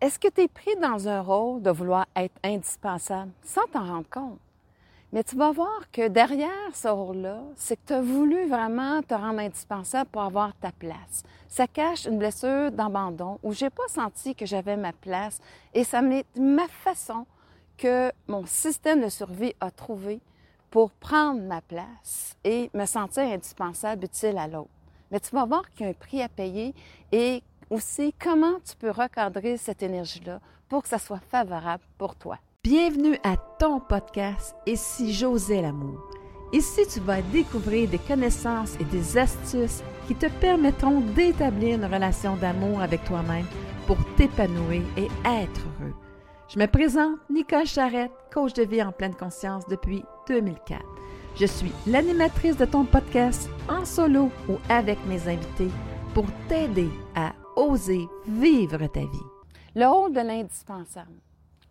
est-ce que tu es pris dans un rôle de vouloir être indispensable sans t'en rendre compte? Mais tu vas voir que derrière ce rôle-là, c'est que tu as voulu vraiment te rendre indispensable pour avoir ta place. Ça cache une blessure d'abandon où j'ai pas senti que j'avais ma place et ça m'est ma façon que mon système de survie a trouvé pour prendre ma place et me sentir indispensable, utile à l'autre. Mais tu vas voir qu'il y a un prix à payer et aussi comment tu peux recadrer cette énergie-là pour que ça soit favorable pour toi? Bienvenue à ton podcast si j'osais l'amour. Ici, tu vas découvrir des connaissances et des astuces qui te permettront d'établir une relation d'amour avec toi-même pour t'épanouir et être heureux. Je me présente Nicole Charrette, coach de vie en pleine conscience depuis 2004. Je suis l'animatrice de ton podcast en solo ou avec mes invités pour t'aider à oser vivre ta vie. Le rôle de l'indispensable.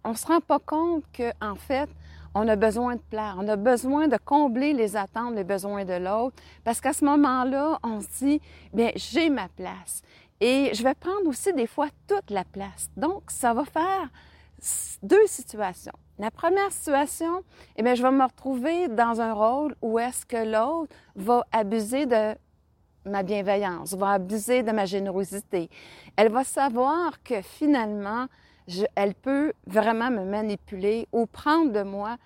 On ne se rend pas compte qu'en en fait, on a besoin de plaire, on a besoin de combler les attentes, les besoins de l'autre, parce qu'à ce moment-là, on se dit, bien, j'ai ma place. Et je vais prendre aussi des fois toute la place. Donc, ça va faire deux situations. La première situation, eh bien, je vais me retrouver dans un rôle où est-ce que l'autre va abuser de ma bienveillance, va abuser de ma générosité. Elle va savoir que finalement, elle peut vraiment me manipuler ou prendre de moi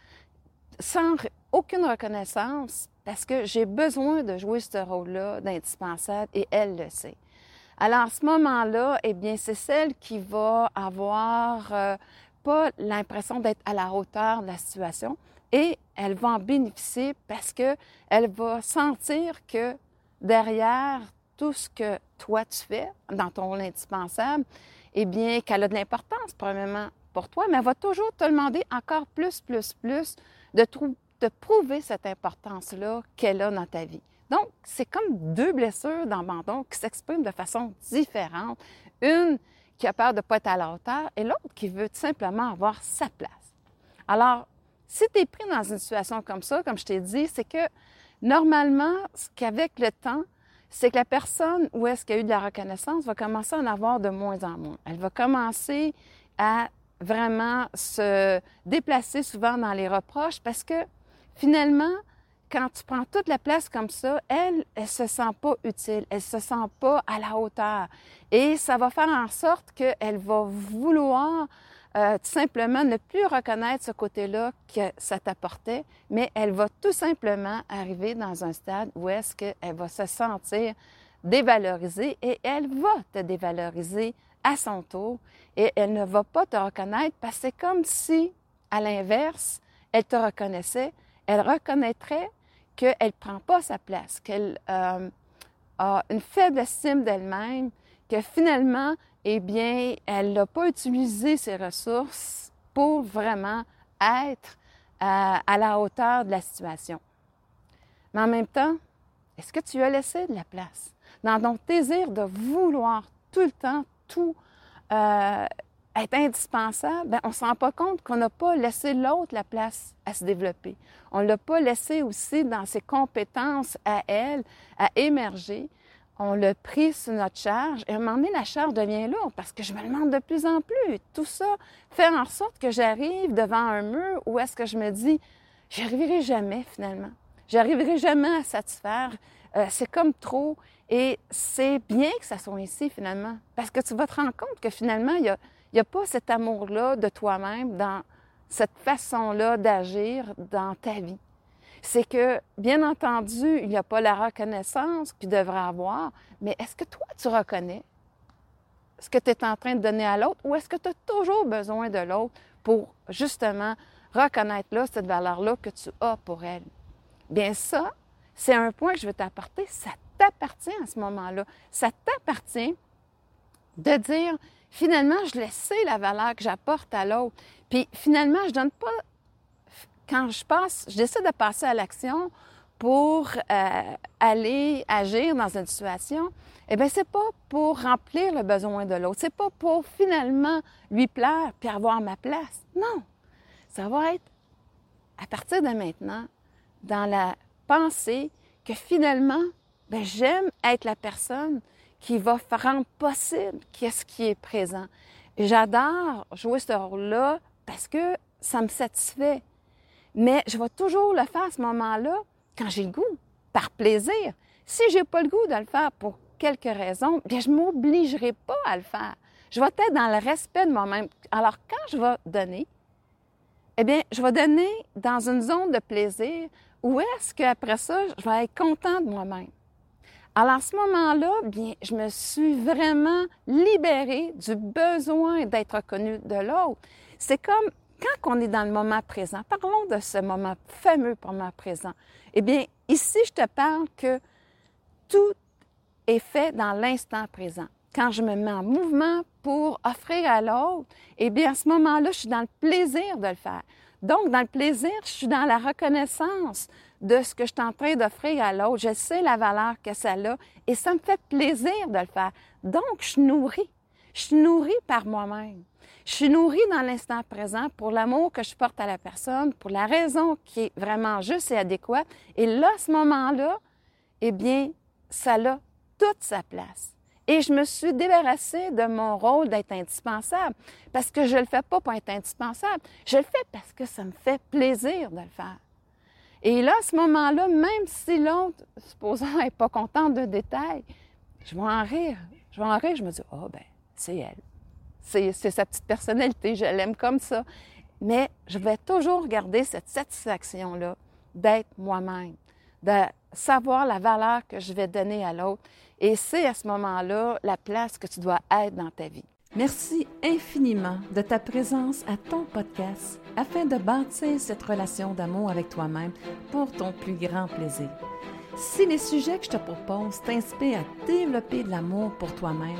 sans aucune reconnaissance parce que j'ai besoin de jouer ce rôle-là d'indispensable et elle le sait. Alors, à ce moment-là, eh bien, c'est celle qui va avoir euh, pas l'impression d'être à la hauteur de la situation et elle va en bénéficier parce que elle va sentir que derrière tout ce que toi tu fais dans ton rôle indispensable, eh bien, qu'elle a de l'importance, probablement pour toi, mais elle va toujours te demander encore plus, plus, plus de, de prouver cette importance-là qu'elle a dans ta vie. Donc, c'est comme deux blessures d'abandon qui s'expriment de façon différente. Une qui a peur de ne pas être à la hauteur et l'autre qui veut simplement avoir sa place. Alors, si tu es pris dans une situation comme ça, comme je t'ai dit, c'est que normalement, qu'avec le temps, c'est que la personne où est-ce qu'il y a eu de la reconnaissance va commencer à en avoir de moins en moins. Elle va commencer à vraiment se déplacer souvent dans les reproches parce que finalement, quand tu prends toute la place comme ça, elle, elle se sent pas utile, elle se sent pas à la hauteur. Et ça va faire en sorte qu'elle va vouloir euh, tout simplement ne plus reconnaître ce côté-là que ça t'apportait, mais elle va tout simplement arriver dans un stade où est-ce qu'elle va se sentir dévalorisée et elle va te dévaloriser à son tour et elle ne va pas te reconnaître parce que c'est comme si, à l'inverse, elle te reconnaissait, elle reconnaîtrait qu'elle ne prend pas sa place, qu'elle euh, a une faible estime d'elle-même, que finalement, eh bien, elle n'a pas utilisé ses ressources pour vraiment être à, euh, à la hauteur de la situation. Mais en même temps, est-ce que tu as laissé de la place dans ton désir de vouloir tout le temps tout euh, être indispensable, bien, on ne se rend pas compte qu'on n'a pas laissé l'autre la place à se développer. On ne l'a pas laissé aussi dans ses compétences à elle, à émerger. On l'a pris sur notre charge et à un moment donné, la charge devient lourde parce que je me demande de plus en plus. Tout ça fait en sorte que j'arrive devant un mur où est-ce que je me dis, j'y arriverai jamais finalement. J'arriverai jamais à satisfaire. Euh, c'est comme trop. Et c'est bien que ça soit ici finalement parce que tu vas te rendre compte que finalement, il n'y a pas cet amour-là de toi-même dans cette façon-là d'agir dans ta vie. C'est que, bien entendu, il n'y a pas la reconnaissance qu'il devrait avoir, mais est-ce que toi, tu reconnais ce que tu es en train de donner à l'autre ou est-ce que tu as toujours besoin de l'autre pour justement reconnaître là cette valeur-là que tu as pour elle? Bien ça, c'est un point que je veux t'apporter. Ça t'appartient à ce moment-là. Ça t'appartient de dire, finalement, je laisse la valeur que j'apporte à l'autre. Puis finalement, je donne pas. Quand je passe, je décide de passer à l'action pour euh, aller agir dans une situation. Eh bien, c'est pas pour remplir le besoin de l'autre. C'est pas pour finalement lui plaire puis avoir ma place. Non. Ça va être à partir de maintenant dans la pensée que finalement, ben, j'aime être la personne qui va rendre possible qu'est-ce qui est présent. J'adore jouer ce rôle-là parce que ça me satisfait. Mais je vais toujours le faire à ce moment-là quand j'ai le goût, par plaisir. Si j'ai pas le goût de le faire pour quelques raisons, bien, je m'obligerai pas à le faire. Je vais être dans le respect de moi-même. Alors, quand je vais donner, eh bien, je vais donner dans une zone de plaisir où est-ce qu'après ça, je vais être content de moi-même. Alors, à ce moment-là, bien, je me suis vraiment libérée du besoin d'être reconnue de l'autre. C'est comme quand on est dans le moment présent. Parlons de ce moment fameux moment présent. Eh bien, ici, je te parle que tout est fait dans l'instant présent. Quand je me mets en mouvement pour offrir à l'autre, eh bien, à ce moment-là, je suis dans le plaisir de le faire. Donc, dans le plaisir, je suis dans la reconnaissance de ce que je suis en train d'offrir à l'autre. Je sais la valeur que ça a et ça me fait plaisir de le faire. Donc, je suis. Je suis nourrie par moi-même. Je suis nourrie dans l'instant présent pour l'amour que je porte à la personne, pour la raison qui est vraiment juste et adéquate. Et là, ce moment-là, eh bien, ça a toute sa place. Et je me suis débarrassée de mon rôle d'être indispensable parce que je ne le fais pas pour être indispensable. Je le fais parce que ça me fait plaisir de le faire. Et là, à ce moment-là, même si l'autre, supposons, n'est pas contente de détail, je vais en rire. Je vais en rire, je me dis, oh, ben, c'est elle. C'est sa petite personnalité, je l'aime comme ça. Mais je vais toujours garder cette satisfaction-là d'être moi-même, de savoir la valeur que je vais donner à l'autre. Et c'est à ce moment-là la place que tu dois être dans ta vie. Merci infiniment de ta présence à ton podcast afin de bâtir cette relation d'amour avec toi-même pour ton plus grand plaisir. Si les sujets que je te propose t'inspirent à développer de l'amour pour toi-même,